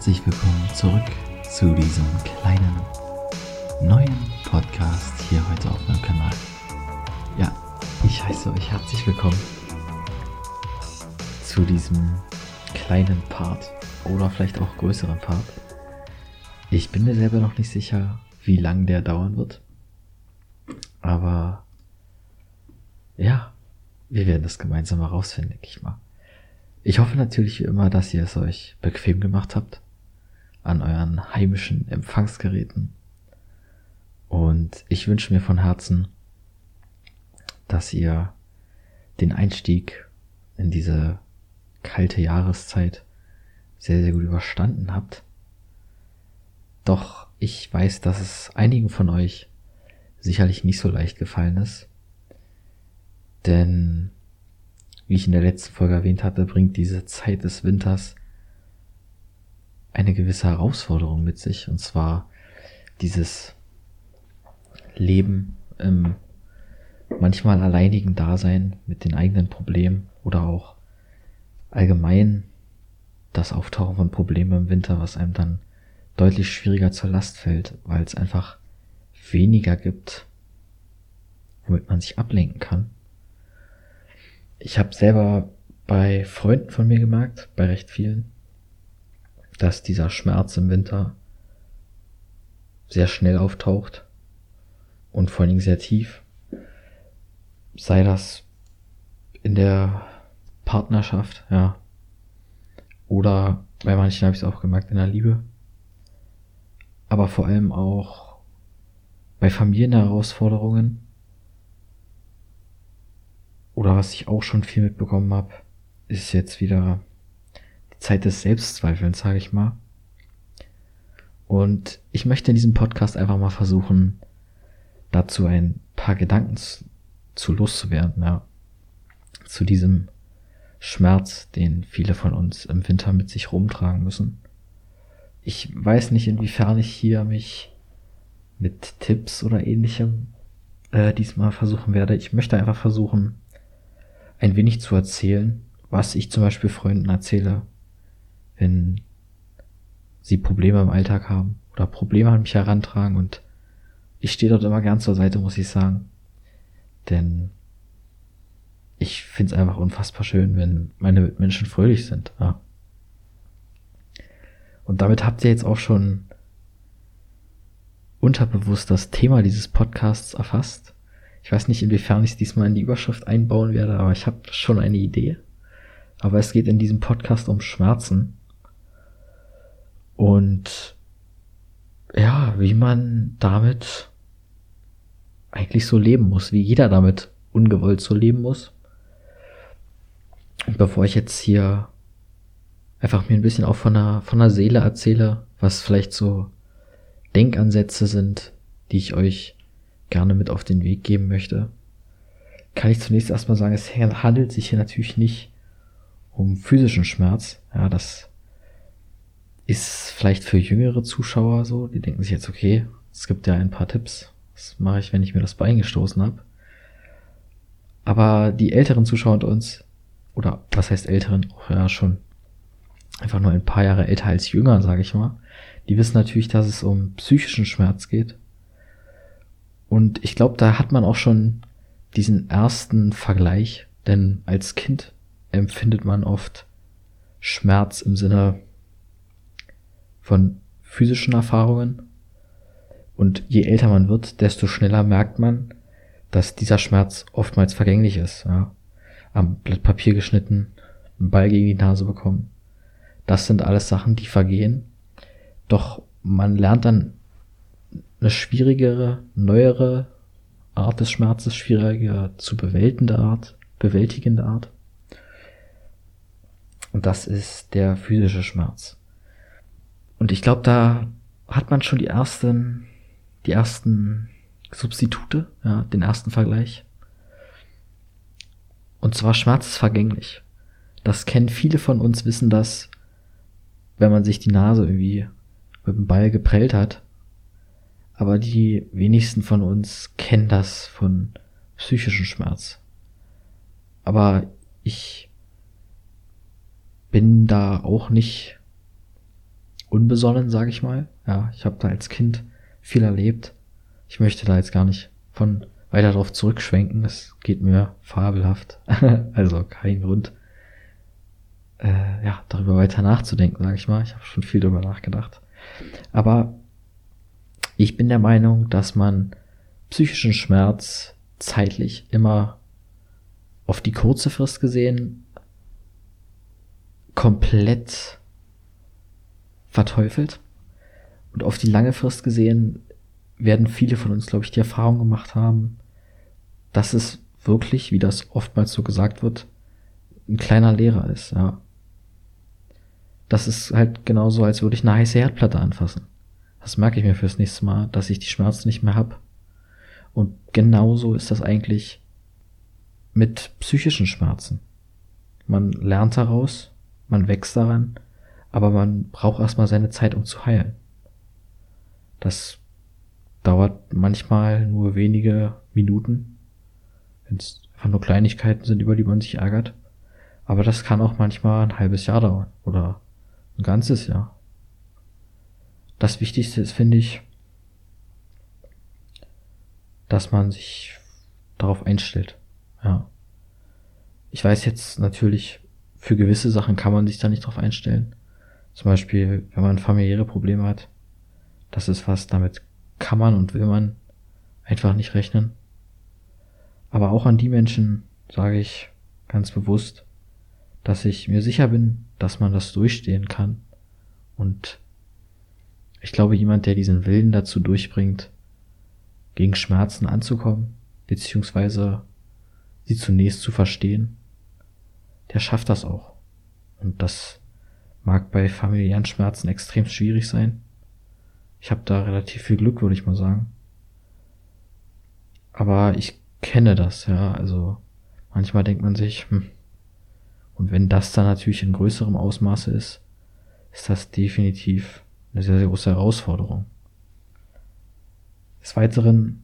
herzlich willkommen zurück zu diesem kleinen neuen Podcast hier heute auf meinem Kanal. Ja, ich heiße euch herzlich willkommen zu diesem kleinen Part oder vielleicht auch größeren Part. Ich bin mir selber noch nicht sicher, wie lang der dauern wird. Aber ja, wir werden das gemeinsam herausfinden, denke ich mal. Ich hoffe natürlich wie immer, dass ihr es euch bequem gemacht habt an euren heimischen Empfangsgeräten. Und ich wünsche mir von Herzen, dass ihr den Einstieg in diese kalte Jahreszeit sehr, sehr gut überstanden habt. Doch ich weiß, dass es einigen von euch sicherlich nicht so leicht gefallen ist. Denn wie ich in der letzten Folge erwähnt hatte, bringt diese Zeit des Winters eine gewisse Herausforderung mit sich. Und zwar dieses Leben im manchmal alleinigen Dasein mit den eigenen Problemen oder auch allgemein das Auftauchen von Problemen im Winter, was einem dann deutlich schwieriger zur Last fällt, weil es einfach weniger gibt, womit man sich ablenken kann ich habe selber bei Freunden von mir gemerkt, bei recht vielen, dass dieser Schmerz im Winter sehr schnell auftaucht und vor allen Dingen sehr tief. Sei das in der Partnerschaft, ja. Oder bei manchen habe ich es auch gemerkt in der Liebe. Aber vor allem auch bei Familienherausforderungen oder was ich auch schon viel mitbekommen habe, ist jetzt wieder Zeit des Selbstzweifelns, sage ich mal. Und ich möchte in diesem Podcast einfach mal versuchen, dazu ein paar Gedanken zu loszuwerden, ja. Zu diesem Schmerz, den viele von uns im Winter mit sich rumtragen müssen. Ich weiß nicht, inwiefern ich hier mich mit Tipps oder ähnlichem äh, diesmal versuchen werde. Ich möchte einfach versuchen, ein wenig zu erzählen, was ich zum Beispiel Freunden erzähle, wenn sie Probleme im Alltag haben oder Probleme an mich herantragen und ich stehe dort immer gern zur Seite, muss ich sagen. Denn ich finde es einfach unfassbar schön, wenn meine Menschen fröhlich sind. Ja. Und damit habt ihr jetzt auch schon unterbewusst das Thema dieses Podcasts erfasst. Ich weiß nicht, inwiefern ich es diesmal in die Überschrift einbauen werde, aber ich habe schon eine Idee. Aber es geht in diesem Podcast um Schmerzen. Und ja, wie man damit eigentlich so leben muss, wie jeder damit ungewollt so leben muss. Und bevor ich jetzt hier einfach mir ein bisschen auch von der, von der Seele erzähle, was vielleicht so Denkansätze sind, die ich euch gerne mit auf den Weg geben möchte, kann ich zunächst erstmal sagen, es handelt sich hier natürlich nicht um physischen Schmerz. Ja, das ist vielleicht für jüngere Zuschauer so, die denken sich jetzt, okay, es gibt ja ein paar Tipps. Was mache ich, wenn ich mir das Bein gestoßen habe? Aber die älteren Zuschauer unter uns, oder was heißt älteren, auch ja schon einfach nur ein paar Jahre älter als jünger, sage ich mal, die wissen natürlich, dass es um psychischen Schmerz geht. Und ich glaube, da hat man auch schon diesen ersten Vergleich, denn als Kind empfindet man oft Schmerz im Sinne von physischen Erfahrungen. Und je älter man wird, desto schneller merkt man, dass dieser Schmerz oftmals vergänglich ist. Ja. Am Blatt Papier geschnitten, einen Ball gegen die Nase bekommen. Das sind alles Sachen, die vergehen. Doch man lernt dann eine schwierigere, neuere Art des Schmerzes, schwieriger zu bewältigende Art, bewältigende Art. Und das ist der physische Schmerz. Und ich glaube, da hat man schon die ersten, die ersten Substitute, ja, den ersten Vergleich. Und zwar Schmerz ist vergänglich. Das kennen viele von uns, wissen das, wenn man sich die Nase irgendwie mit dem Ball geprellt hat, aber die wenigsten von uns kennen das von psychischem Schmerz. Aber ich bin da auch nicht unbesonnen, sage ich mal. Ja, ich habe da als Kind viel erlebt. Ich möchte da jetzt gar nicht von weiter darauf zurückschwenken. Es geht mir fabelhaft. also kein Grund, äh, ja, darüber weiter nachzudenken, sage ich mal. Ich habe schon viel darüber nachgedacht. Aber ich bin der Meinung, dass man psychischen Schmerz zeitlich immer auf die kurze Frist gesehen komplett verteufelt. Und auf die lange Frist gesehen werden viele von uns, glaube ich, die Erfahrung gemacht haben, dass es wirklich, wie das oftmals so gesagt wird, ein kleiner Lehrer ist, ja. Das ist halt genauso, als würde ich eine heiße Herdplatte anfassen. Das merke ich mir fürs nächste Mal, dass ich die Schmerzen nicht mehr hab. Und genauso ist das eigentlich mit psychischen Schmerzen. Man lernt daraus, man wächst daran, aber man braucht erstmal seine Zeit, um zu heilen. Das dauert manchmal nur wenige Minuten, wenn es einfach nur Kleinigkeiten sind, über die man sich ärgert. Aber das kann auch manchmal ein halbes Jahr dauern oder ein ganzes Jahr. Das Wichtigste ist, finde ich, dass man sich darauf einstellt. Ja. Ich weiß jetzt natürlich, für gewisse Sachen kann man sich da nicht drauf einstellen. Zum Beispiel, wenn man familiäre Probleme hat. Das ist was, damit kann man und will man einfach nicht rechnen. Aber auch an die Menschen sage ich ganz bewusst, dass ich mir sicher bin, dass man das durchstehen kann. Und ich glaube, jemand, der diesen Willen dazu durchbringt, gegen Schmerzen anzukommen, beziehungsweise sie zunächst zu verstehen, der schafft das auch. Und das mag bei familiären Schmerzen extrem schwierig sein. Ich habe da relativ viel Glück, würde ich mal sagen. Aber ich kenne das, ja. Also manchmal denkt man sich, hm, und wenn das dann natürlich in größerem Ausmaße ist, ist das definitiv eine sehr, sehr große Herausforderung. Des Weiteren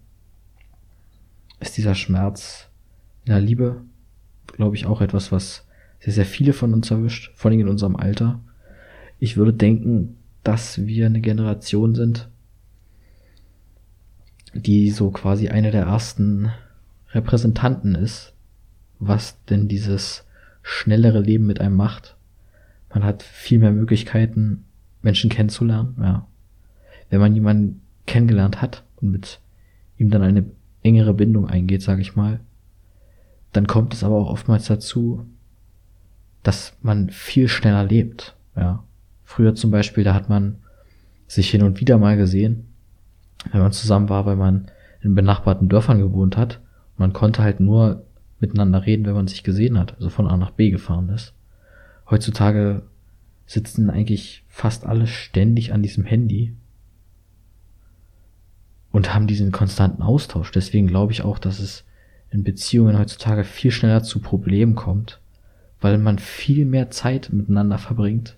ist dieser Schmerz in der Liebe, glaube ich, auch etwas, was sehr, sehr viele von uns erwischt, vor allem in unserem Alter. Ich würde denken, dass wir eine Generation sind, die so quasi eine der ersten Repräsentanten ist, was denn dieses schnellere Leben mit einem macht. Man hat viel mehr Möglichkeiten, Menschen kennenzulernen, ja. Wenn man jemanden kennengelernt hat und mit ihm dann eine engere Bindung eingeht, sage ich mal, dann kommt es aber auch oftmals dazu, dass man viel schneller lebt, ja. Früher zum Beispiel, da hat man sich hin und wieder mal gesehen, wenn man zusammen war, weil man in benachbarten Dörfern gewohnt hat. Man konnte halt nur miteinander reden, wenn man sich gesehen hat, also von A nach B gefahren ist. Heutzutage sitzen eigentlich fast alle ständig an diesem Handy und haben diesen konstanten Austausch. Deswegen glaube ich auch, dass es in Beziehungen heutzutage viel schneller zu Problemen kommt, weil man viel mehr Zeit miteinander verbringt,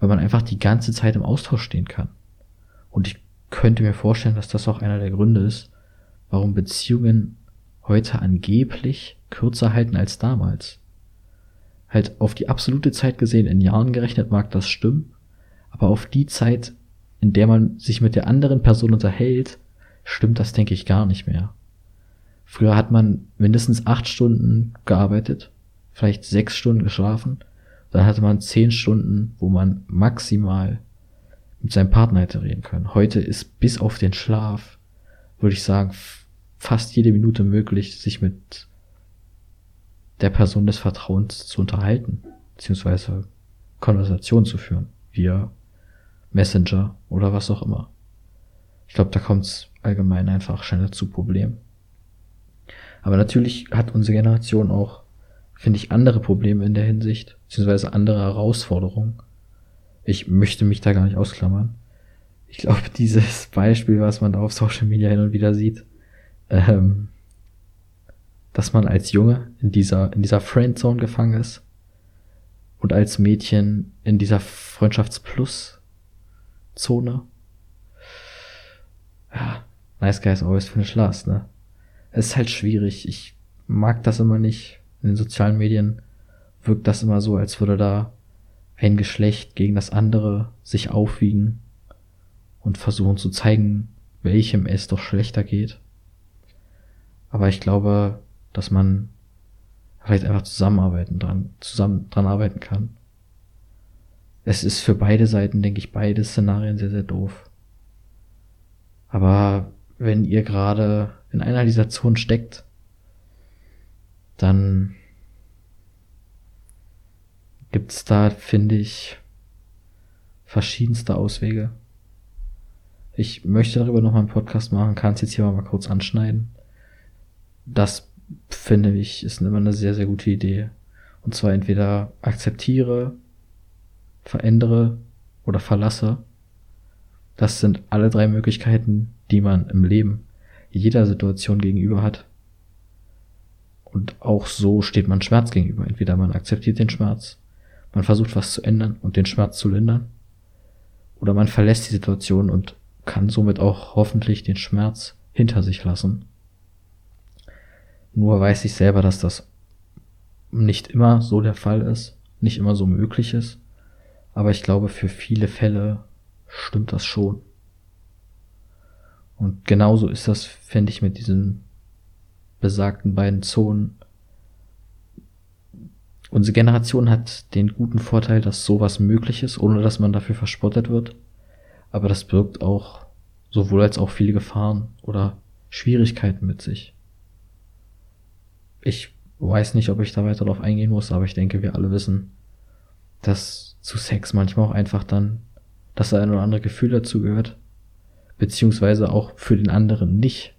weil man einfach die ganze Zeit im Austausch stehen kann. Und ich könnte mir vorstellen, dass das auch einer der Gründe ist, warum Beziehungen heute angeblich kürzer halten als damals. Halt auf die absolute Zeit gesehen, in Jahren gerechnet mag das stimmen, aber auf die Zeit, in der man sich mit der anderen Person unterhält, stimmt das, denke ich, gar nicht mehr. Früher hat man mindestens acht Stunden gearbeitet, vielleicht sechs Stunden geschlafen, dann hatte man zehn Stunden, wo man maximal mit seinem Partner hätte reden können. Heute ist bis auf den Schlaf, würde ich sagen, fast jede Minute möglich, sich mit der Person des Vertrauens zu unterhalten, beziehungsweise Konversation zu führen, via Messenger oder was auch immer. Ich glaube, da kommt es allgemein einfach schneller zu Problemen. Aber natürlich hat unsere Generation auch, finde ich, andere Probleme in der Hinsicht, beziehungsweise andere Herausforderungen. Ich möchte mich da gar nicht ausklammern. Ich glaube, dieses Beispiel, was man da auf Social Media hin und wieder sieht, ähm, dass man als Junge in dieser, in dieser Friendzone gefangen ist und als Mädchen in dieser Freundschaftsplus-Zone. Ja, nice guys always finish last, ne? Es ist halt schwierig. Ich mag das immer nicht. In den sozialen Medien wirkt das immer so, als würde da ein Geschlecht gegen das andere sich aufwiegen und versuchen zu zeigen, welchem es doch schlechter geht. Aber ich glaube, dass man vielleicht einfach zusammenarbeiten dran, zusammen dran arbeiten kann. Es ist für beide Seiten, denke ich, beide Szenarien sehr, sehr doof. Aber wenn ihr gerade in einer dieser Zonen steckt, dann gibt's da, finde ich, verschiedenste Auswege. Ich möchte darüber noch mal einen Podcast machen, kann es jetzt hier mal kurz anschneiden. Das finde ich ist immer eine sehr, sehr gute Idee. Und zwar entweder akzeptiere, verändere oder verlasse. Das sind alle drei Möglichkeiten, die man im Leben jeder Situation gegenüber hat. Und auch so steht man Schmerz gegenüber. Entweder man akzeptiert den Schmerz, man versucht was zu ändern und den Schmerz zu lindern, oder man verlässt die Situation und kann somit auch hoffentlich den Schmerz hinter sich lassen. Nur weiß ich selber, dass das nicht immer so der Fall ist, nicht immer so möglich ist. Aber ich glaube, für viele Fälle stimmt das schon. Und genauso ist das, finde ich, mit diesen besagten beiden Zonen. Unsere Generation hat den guten Vorteil, dass sowas möglich ist, ohne dass man dafür verspottet wird. Aber das birgt auch sowohl als auch viele Gefahren oder Schwierigkeiten mit sich. Ich weiß nicht, ob ich da weiter drauf eingehen muss, aber ich denke, wir alle wissen, dass zu Sex manchmal auch einfach dann das ein oder andere Gefühl dazu gehört, beziehungsweise auch für den anderen nicht,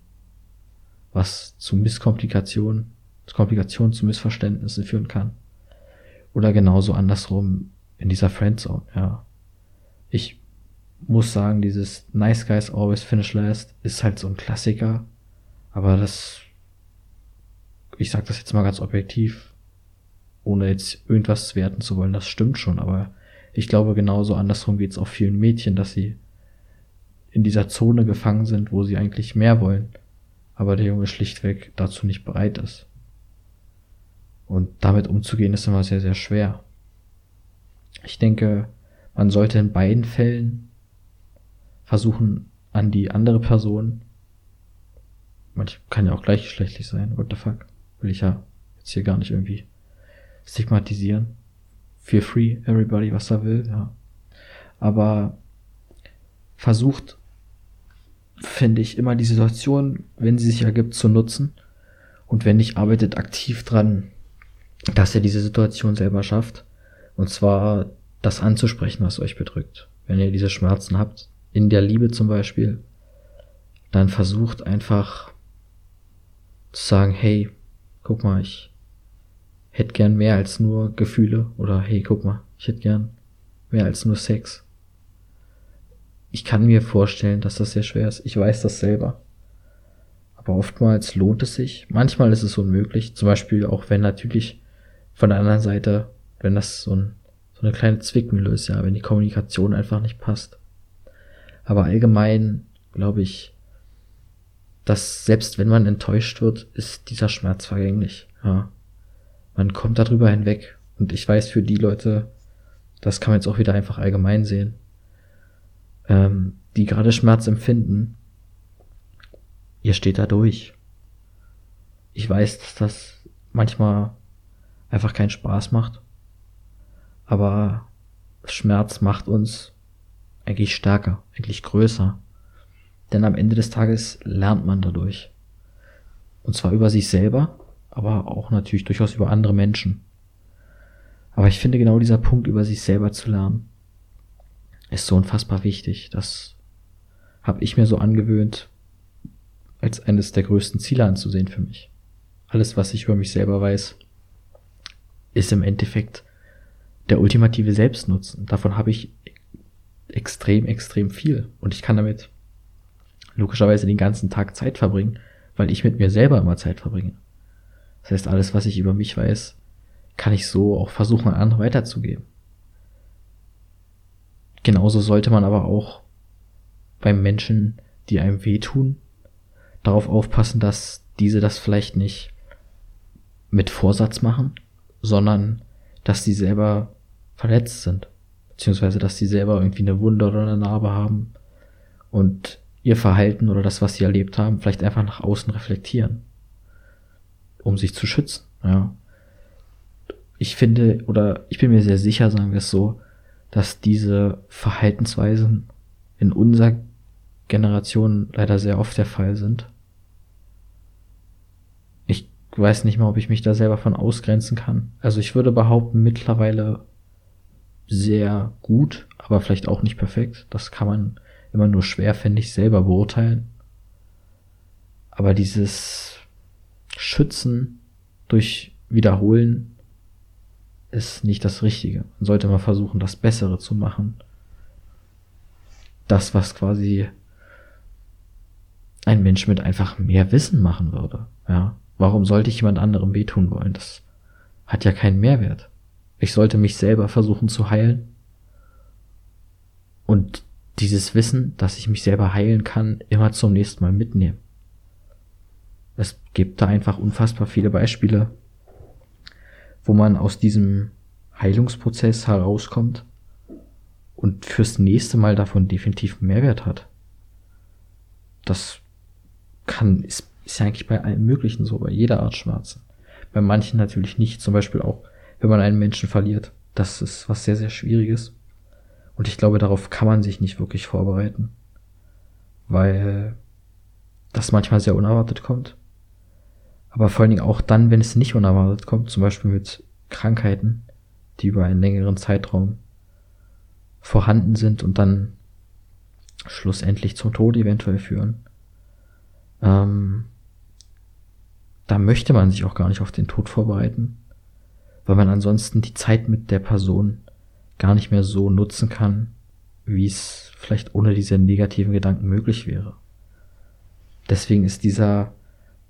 was zu Misskomplikationen, zu Komplikationen, zu Missverständnissen führen kann. Oder genauso andersrum in dieser Friendzone, ja. Ich muss sagen, dieses Nice Guys Always Finish Last ist halt so ein Klassiker, aber das ich sage das jetzt mal ganz objektiv, ohne jetzt irgendwas werten zu wollen, das stimmt schon, aber ich glaube genauso andersrum geht es auch vielen Mädchen, dass sie in dieser Zone gefangen sind, wo sie eigentlich mehr wollen, aber der Junge schlichtweg dazu nicht bereit ist. Und damit umzugehen ist immer sehr, sehr schwer. Ich denke, man sollte in beiden Fällen versuchen, an die andere Person, manch kann ja auch gleichgeschlechtlich sein, what the fuck, will ich ja jetzt hier gar nicht irgendwie stigmatisieren. Feel free, everybody, was er will, ja. Aber versucht, finde ich, immer die Situation, wenn sie sich ergibt, zu nutzen. Und wenn nicht, arbeitet aktiv dran, dass ihr diese Situation selber schafft. Und zwar das anzusprechen, was euch bedrückt. Wenn ihr diese Schmerzen habt, in der Liebe zum Beispiel, dann versucht einfach zu sagen, hey, guck mal, ich hätte gern mehr als nur Gefühle oder hey, guck mal, ich hätte gern mehr als nur Sex. Ich kann mir vorstellen, dass das sehr schwer ist. Ich weiß das selber. Aber oftmals lohnt es sich. Manchmal ist es unmöglich. Zum Beispiel auch wenn natürlich von der anderen Seite, wenn das so, ein, so eine kleine Zwickmühle ist, ja, wenn die Kommunikation einfach nicht passt. Aber allgemein glaube ich, dass selbst wenn man enttäuscht wird, ist dieser Schmerz vergänglich. Ja. Man kommt darüber hinweg. Und ich weiß für die Leute, das kann man jetzt auch wieder einfach allgemein sehen, ähm, die gerade Schmerz empfinden, ihr steht da durch. Ich weiß, dass das manchmal einfach keinen Spaß macht, aber Schmerz macht uns eigentlich stärker, eigentlich größer. Denn am Ende des Tages lernt man dadurch. Und zwar über sich selber, aber auch natürlich durchaus über andere Menschen. Aber ich finde genau dieser Punkt, über sich selber zu lernen, ist so unfassbar wichtig. Das habe ich mir so angewöhnt, als eines der größten Ziele anzusehen für mich. Alles, was ich über mich selber weiß, ist im Endeffekt der ultimative Selbstnutzen. Davon habe ich extrem, extrem viel. Und ich kann damit logischerweise den ganzen Tag Zeit verbringen, weil ich mit mir selber immer Zeit verbringe. Das heißt, alles, was ich über mich weiß, kann ich so auch versuchen, an andere weiterzugeben. Genauso sollte man aber auch beim Menschen, die einem wehtun, darauf aufpassen, dass diese das vielleicht nicht mit Vorsatz machen, sondern dass sie selber verletzt sind. Beziehungsweise, dass sie selber irgendwie eine Wunde oder eine Narbe haben und ihr Verhalten oder das, was sie erlebt haben, vielleicht einfach nach außen reflektieren, um sich zu schützen. Ja. Ich finde, oder ich bin mir sehr sicher, sagen wir es so, dass diese Verhaltensweisen in unserer Generation leider sehr oft der Fall sind. Ich weiß nicht mal, ob ich mich da selber von ausgrenzen kann. Also ich würde behaupten, mittlerweile sehr gut, aber vielleicht auch nicht perfekt. Das kann man immer nur schwer, finde ich, selber beurteilen. Aber dieses Schützen durch Wiederholen ist nicht das Richtige. Man sollte mal versuchen, das Bessere zu machen. Das, was quasi ein Mensch mit einfach mehr Wissen machen würde. Ja. Warum sollte ich jemand anderem wehtun wollen? Das hat ja keinen Mehrwert. Ich sollte mich selber versuchen zu heilen. Und dieses Wissen, dass ich mich selber heilen kann, immer zum nächsten Mal mitnehmen. Es gibt da einfach unfassbar viele Beispiele, wo man aus diesem Heilungsprozess herauskommt und fürs nächste Mal davon definitiv Mehrwert hat. Das kann, ist, ist ja eigentlich bei allen möglichen so, bei jeder Art Schmerzen. Bei manchen natürlich nicht, zum Beispiel auch, wenn man einen Menschen verliert. Das ist was sehr, sehr Schwieriges. Und ich glaube, darauf kann man sich nicht wirklich vorbereiten. Weil das manchmal sehr unerwartet kommt. Aber vor allen Dingen auch dann, wenn es nicht unerwartet kommt, zum Beispiel mit Krankheiten, die über einen längeren Zeitraum vorhanden sind und dann schlussendlich zum Tod eventuell führen. Ähm, da möchte man sich auch gar nicht auf den Tod vorbereiten, weil man ansonsten die Zeit mit der Person gar nicht mehr so nutzen kann, wie es vielleicht ohne diese negativen Gedanken möglich wäre. Deswegen ist dieser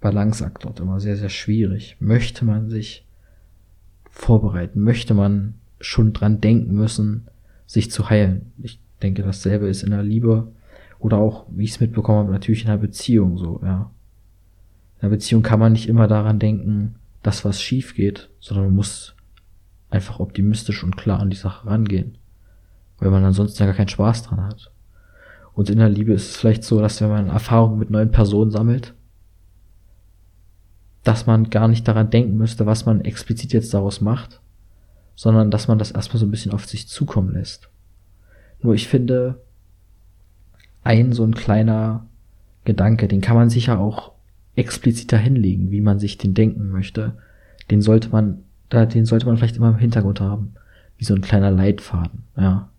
Balanceakt dort immer sehr, sehr schwierig. Möchte man sich vorbereiten? Möchte man schon dran denken müssen, sich zu heilen? Ich denke, dasselbe ist in der Liebe oder auch, wie ich es mitbekommen habe, natürlich in einer Beziehung so, ja. In einer Beziehung kann man nicht immer daran denken, dass was schief geht, sondern man muss einfach optimistisch und klar an die Sache rangehen. Weil man ansonsten ja gar keinen Spaß dran hat. Und in der Liebe ist es vielleicht so, dass wenn man Erfahrungen mit neuen Personen sammelt, dass man gar nicht daran denken müsste, was man explizit jetzt daraus macht, sondern dass man das erstmal so ein bisschen auf sich zukommen lässt. Nur ich finde, ein so ein kleiner Gedanke, den kann man sicher auch expliziter hinlegen, wie man sich den denken möchte. Den sollte man da, den sollte man vielleicht immer im Hintergrund haben. Wie so ein kleiner Leitfaden, ja.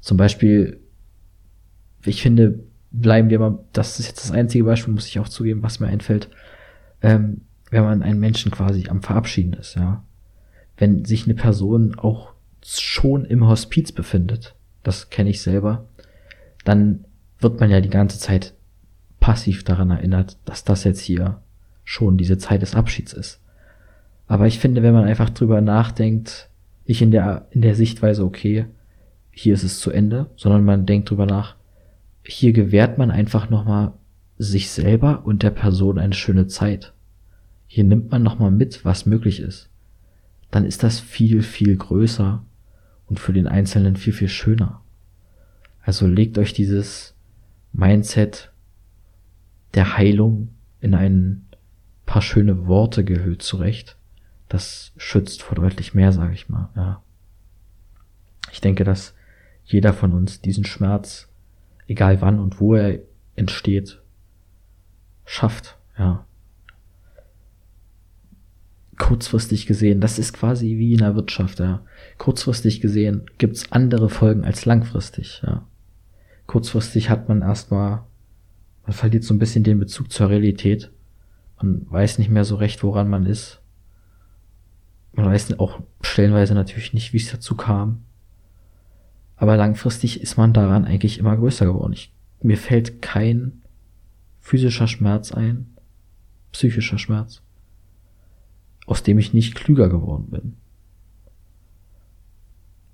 Zum Beispiel, ich finde, bleiben wir mal, das ist jetzt das einzige Beispiel, muss ich auch zugeben, was mir einfällt, ähm, wenn man einen Menschen quasi am Verabschieden ist, ja. Wenn sich eine Person auch schon im Hospiz befindet, das kenne ich selber, dann wird man ja die ganze Zeit passiv daran erinnert, dass das jetzt hier schon diese Zeit des Abschieds ist. Aber ich finde, wenn man einfach drüber nachdenkt, nicht in der, in der Sichtweise, okay, hier ist es zu Ende, sondern man denkt drüber nach, hier gewährt man einfach nochmal sich selber und der Person eine schöne Zeit. Hier nimmt man nochmal mit, was möglich ist. Dann ist das viel, viel größer und für den Einzelnen viel, viel schöner. Also legt euch dieses Mindset der Heilung in ein paar schöne Worte gehüllt zurecht das schützt vor deutlich mehr, sage ich mal. Ja. Ich denke, dass jeder von uns diesen Schmerz, egal wann und wo er entsteht, schafft. Ja. Kurzfristig gesehen, das ist quasi wie in der Wirtschaft. Ja. Kurzfristig gesehen gibt's andere Folgen als langfristig. Ja. Kurzfristig hat man erstmal, man verliert so ein bisschen den Bezug zur Realität. Man weiß nicht mehr so recht, woran man ist man weiß auch stellenweise natürlich nicht, wie es dazu kam. Aber langfristig ist man daran eigentlich immer größer geworden. Ich, mir fällt kein physischer Schmerz ein, psychischer Schmerz, aus dem ich nicht klüger geworden bin.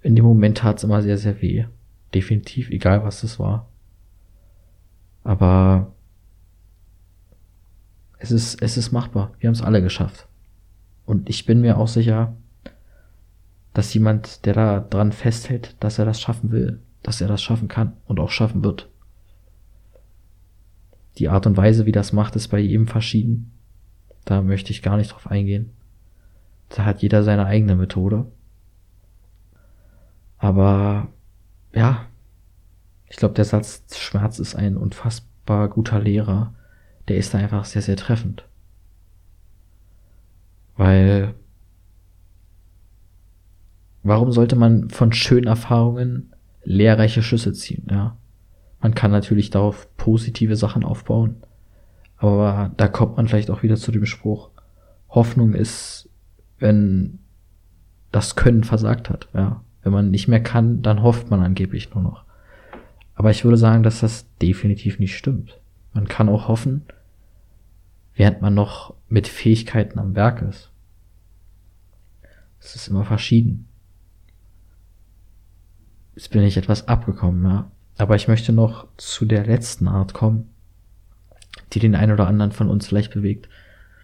In dem Moment tat es immer sehr, sehr weh. Definitiv, egal was es war. Aber es ist, es ist machbar. Wir haben es alle geschafft. Und ich bin mir auch sicher, dass jemand, der da dran festhält, dass er das schaffen will, dass er das schaffen kann und auch schaffen wird. Die Art und Weise, wie das macht, ist bei jedem verschieden. Da möchte ich gar nicht drauf eingehen. Da hat jeder seine eigene Methode. Aber ja, ich glaube, der Satz Schmerz ist ein unfassbar guter Lehrer. Der ist da einfach sehr, sehr treffend. Weil warum sollte man von schönen Erfahrungen lehrreiche Schlüsse ziehen, ja? Man kann natürlich darauf positive Sachen aufbauen, aber da kommt man vielleicht auch wieder zu dem Spruch, Hoffnung ist, wenn das Können versagt hat, ja. Wenn man nicht mehr kann, dann hofft man angeblich nur noch. Aber ich würde sagen, dass das definitiv nicht stimmt. Man kann auch hoffen, während man noch mit Fähigkeiten am Werk ist. Es ist immer verschieden. Jetzt bin ich etwas abgekommen, ja. Aber ich möchte noch zu der letzten Art kommen, die den einen oder anderen von uns vielleicht bewegt.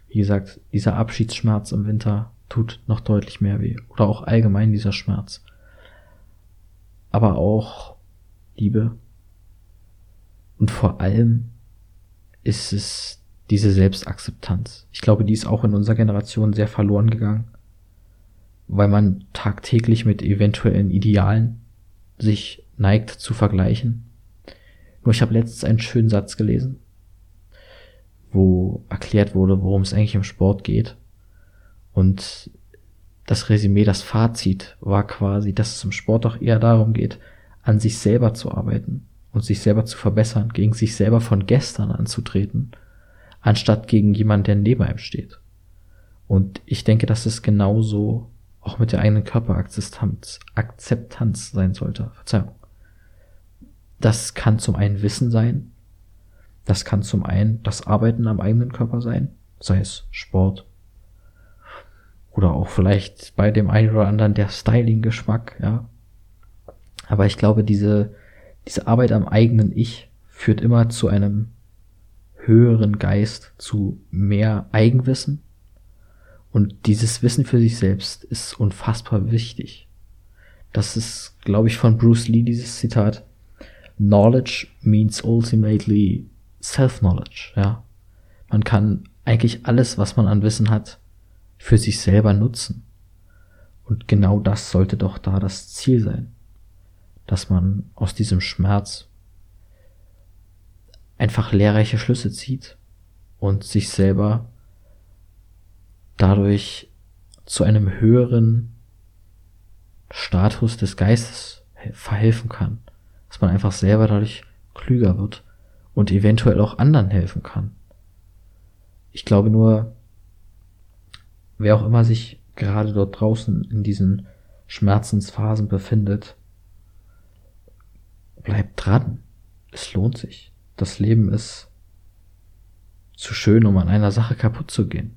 Wie gesagt, dieser Abschiedsschmerz im Winter tut noch deutlich mehr weh. Oder auch allgemein dieser Schmerz. Aber auch Liebe. Und vor allem ist es diese Selbstakzeptanz. Ich glaube, die ist auch in unserer Generation sehr verloren gegangen, weil man tagtäglich mit eventuellen Idealen sich neigt zu vergleichen. Nur ich habe letztens einen schönen Satz gelesen, wo erklärt wurde, worum es eigentlich im Sport geht. Und das Resümee, das Fazit war quasi, dass es im Sport auch eher darum geht, an sich selber zu arbeiten und sich selber zu verbessern, gegen sich selber von gestern anzutreten, anstatt gegen jemanden, der neben einem steht. Und ich denke, dass es genauso auch mit der eigenen Körperakzeptanz Akzeptanz sein sollte. Verzeihung. Das kann zum einen Wissen sein, das kann zum einen das Arbeiten am eigenen Körper sein, sei es Sport oder auch vielleicht bei dem einen oder anderen der Styling-Geschmack, ja. Aber ich glaube, diese, diese Arbeit am eigenen Ich führt immer zu einem höheren Geist, zu mehr Eigenwissen und dieses Wissen für sich selbst ist unfassbar wichtig. Das ist, glaube ich, von Bruce Lee dieses Zitat. Knowledge means ultimately self-knowledge, ja. Man kann eigentlich alles, was man an Wissen hat, für sich selber nutzen. Und genau das sollte doch da das Ziel sein. Dass man aus diesem Schmerz einfach lehrreiche Schlüsse zieht und sich selber dadurch zu einem höheren Status des Geistes verhelfen kann. Dass man einfach selber dadurch klüger wird und eventuell auch anderen helfen kann. Ich glaube nur, wer auch immer sich gerade dort draußen in diesen Schmerzensphasen befindet, bleibt dran. Es lohnt sich. Das Leben ist zu schön, um an einer Sache kaputt zu gehen.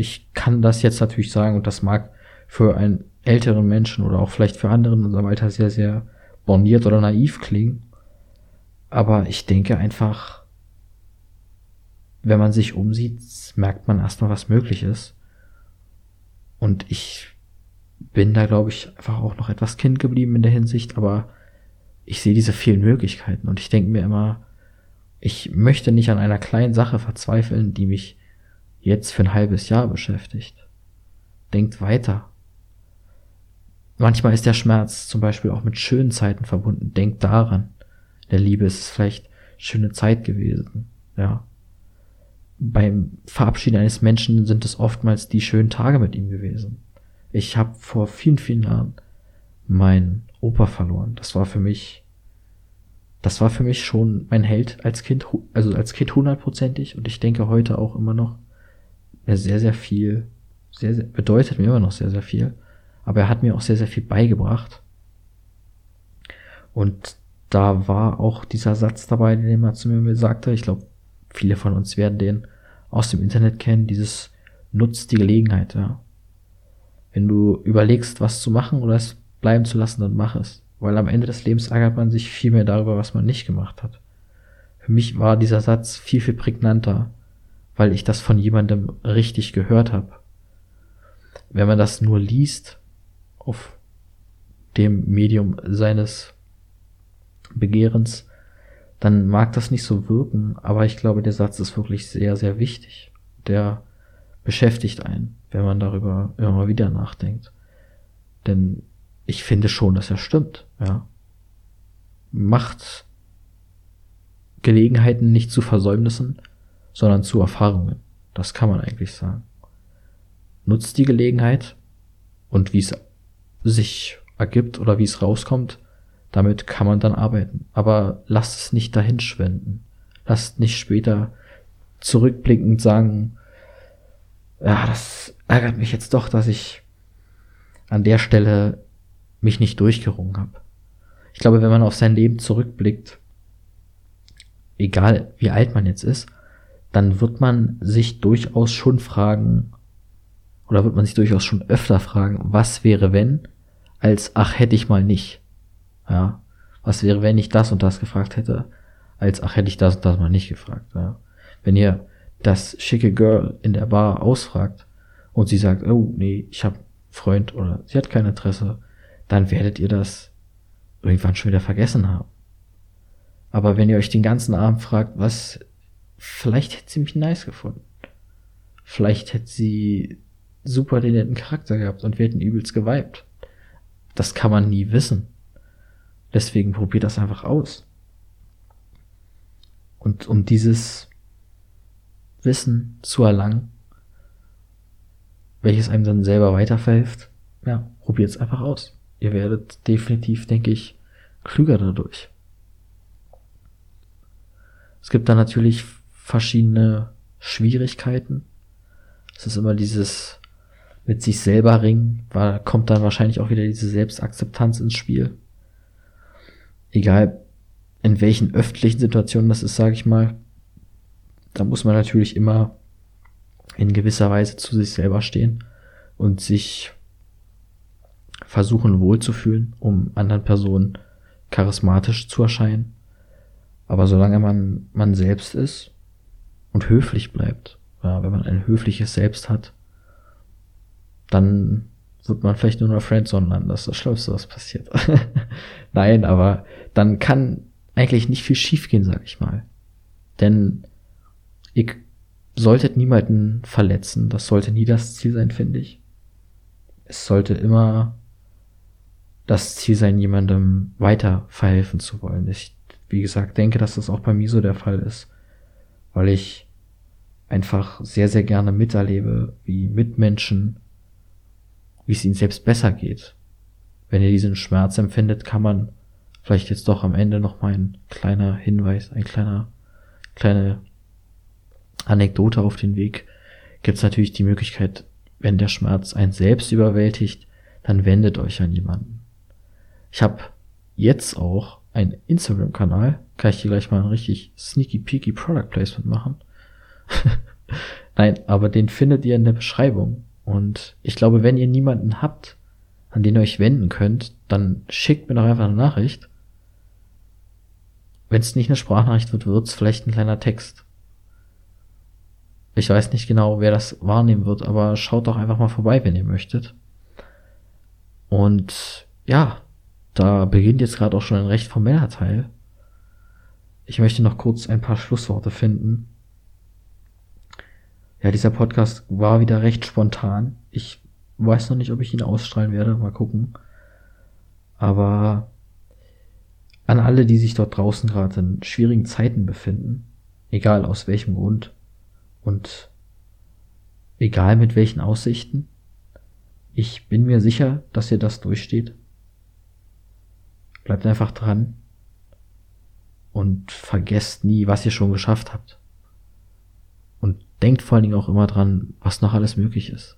Ich kann das jetzt natürlich sagen und das mag für einen älteren Menschen oder auch vielleicht für andere in unserem Alter sehr, sehr borniert oder naiv klingen. Aber ich denke einfach, wenn man sich umsieht, merkt man erstmal, was möglich ist. Und ich bin da, glaube ich, einfach auch noch etwas Kind geblieben in der Hinsicht, aber ich sehe diese vielen Möglichkeiten und ich denke mir immer, ich möchte nicht an einer kleinen Sache verzweifeln, die mich jetzt für ein halbes Jahr beschäftigt. Denkt weiter. Manchmal ist der Schmerz zum Beispiel auch mit schönen Zeiten verbunden. Denkt daran. Der Liebe ist es vielleicht schöne Zeit gewesen. Ja. Beim Verabschieden eines Menschen sind es oftmals die schönen Tage mit ihm gewesen. Ich habe vor vielen, vielen Jahren meinen Opa verloren. Das war für mich, das war für mich schon mein Held als Kind, also als Kind hundertprozentig und ich denke heute auch immer noch mir sehr, sehr viel, sehr, sehr, bedeutet mir immer noch sehr, sehr viel. Aber er hat mir auch sehr, sehr viel beigebracht. Und da war auch dieser Satz dabei, den er zu mir sagte. Ich glaube, viele von uns werden den aus dem Internet kennen. Dieses nutzt die Gelegenheit, ja. Wenn du überlegst, was zu machen oder es bleiben zu lassen, dann mach es. Weil am Ende des Lebens ärgert man sich viel mehr darüber, was man nicht gemacht hat. Für mich war dieser Satz viel, viel prägnanter weil ich das von jemandem richtig gehört habe. Wenn man das nur liest, auf dem Medium seines Begehrens, dann mag das nicht so wirken, aber ich glaube, der Satz ist wirklich sehr, sehr wichtig. Der beschäftigt einen, wenn man darüber immer wieder nachdenkt. Denn ich finde schon, dass er stimmt, ja. Macht Gelegenheiten nicht zu Versäumnissen, sondern zu Erfahrungen. Das kann man eigentlich sagen. Nutzt die Gelegenheit und wie es sich ergibt oder wie es rauskommt, damit kann man dann arbeiten. Aber lasst es nicht dahin schwenden. Lasst nicht später zurückblickend sagen, ja, das ärgert mich jetzt doch, dass ich an der Stelle mich nicht durchgerungen habe. Ich glaube, wenn man auf sein Leben zurückblickt, egal wie alt man jetzt ist, dann wird man sich durchaus schon fragen, oder wird man sich durchaus schon öfter fragen, was wäre wenn, als ach hätte ich mal nicht. Ja. Was wäre, wenn ich das und das gefragt hätte, als ach hätte ich das und das mal nicht gefragt. Ja. Wenn ihr das schicke Girl in der Bar ausfragt und sie sagt, oh nee, ich habe Freund oder sie hat kein Interesse, dann werdet ihr das irgendwann schon wieder vergessen haben. Aber wenn ihr euch den ganzen Abend fragt, was, vielleicht hätte sie mich nice gefunden. Vielleicht hätte sie super den netten Charakter gehabt und wir hätten übelst geweibt. Das kann man nie wissen. Deswegen probiert das einfach aus. Und um dieses Wissen zu erlangen, welches einem dann selber weiterverhilft, ja, probiert es einfach aus. Ihr werdet definitiv, denke ich, klüger dadurch. Es gibt da natürlich verschiedene Schwierigkeiten. Es ist immer dieses mit sich selber ringen, da kommt dann wahrscheinlich auch wieder diese Selbstakzeptanz ins Spiel. Egal in welchen öffentlichen Situationen das ist, sage ich mal, da muss man natürlich immer in gewisser Weise zu sich selber stehen und sich versuchen wohlzufühlen, um anderen Personen charismatisch zu erscheinen. Aber solange man man selbst ist und höflich bleibt, ja, wenn man ein höfliches Selbst hat, dann wird man vielleicht nur noch Friendzone landen. Das ist das Schlimmste, was passiert. Nein, aber dann kann eigentlich nicht viel schiefgehen, sag ich mal. Denn ihr solltet niemanden verletzen. Das sollte nie das Ziel sein, finde ich. Es sollte immer das Ziel sein, jemandem weiter verhelfen zu wollen. Ich wie gesagt, denke, dass das auch bei mir so der Fall ist, weil ich einfach sehr, sehr gerne miterlebe, wie Mitmenschen, wie es ihnen selbst besser geht. Wenn ihr diesen Schmerz empfindet, kann man vielleicht jetzt doch am Ende noch mal ein kleiner Hinweis, ein kleiner, kleine Anekdote auf den Weg. Gibt es natürlich die Möglichkeit, wenn der Schmerz einen selbst überwältigt, dann wendet euch an jemanden. Ich habe jetzt auch einen Instagram-Kanal. Kann ich hier gleich mal ein richtig sneaky peaky Product Placement machen? Nein, aber den findet ihr in der Beschreibung. Und ich glaube, wenn ihr niemanden habt, an den ihr euch wenden könnt, dann schickt mir doch einfach eine Nachricht. Wenn es nicht eine Sprachnachricht wird, wird es vielleicht ein kleiner Text. Ich weiß nicht genau, wer das wahrnehmen wird, aber schaut doch einfach mal vorbei, wenn ihr möchtet. Und ja, da beginnt jetzt gerade auch schon ein recht formeller Teil. Ich möchte noch kurz ein paar Schlussworte finden. Ja, dieser Podcast war wieder recht spontan. Ich weiß noch nicht, ob ich ihn ausstrahlen werde. Mal gucken. Aber an alle, die sich dort draußen gerade in schwierigen Zeiten befinden, egal aus welchem Grund und egal mit welchen Aussichten, ich bin mir sicher, dass ihr das durchsteht. Bleibt einfach dran und vergesst nie, was ihr schon geschafft habt. Und denkt vor allen Dingen auch immer dran, was noch alles möglich ist.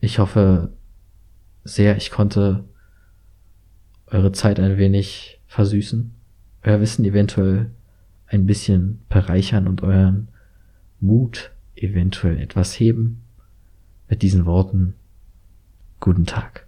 Ich hoffe sehr, ich konnte eure Zeit ein wenig versüßen, euer Wissen eventuell ein bisschen bereichern und euren Mut eventuell etwas heben. Mit diesen Worten, guten Tag.